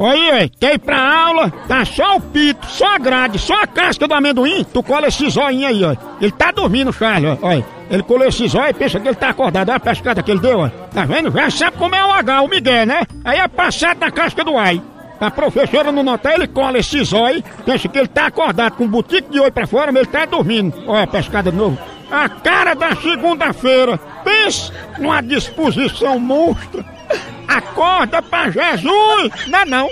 Oi, quer pra aula? Tá só o pito, só a grade, só a casca do amendoim. Tu cola esse zóio aí, ó. Ele tá dormindo, Charles, ó. Ele colou esse zóio e pensa que ele tá acordado. Olha a pescada que ele deu, ó. Tá vendo? Já sabe como é o H, o Miguel, né? Aí é passado na casca do ai. A professora não notar, ele cola esse zóio, pensa que ele tá acordado com um butico de oi pra fora, mas ele tá dormindo. Olha a pescada de novo. A cara da segunda-feira. Pense numa disposição monstra. Acorda pra Jesus! Não é não.